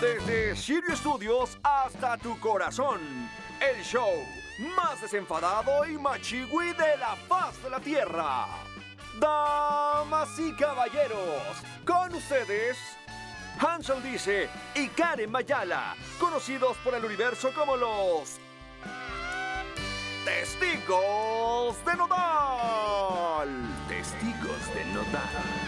Desde Sirio Studios hasta tu corazón. El show más desenfadado y machigüí de la faz de la tierra. Damas y caballeros, con ustedes, Hansel dice y Karen Mayala, conocidos por el universo como los Testigos de Nodal. Testigos de Nodal.